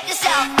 check this out.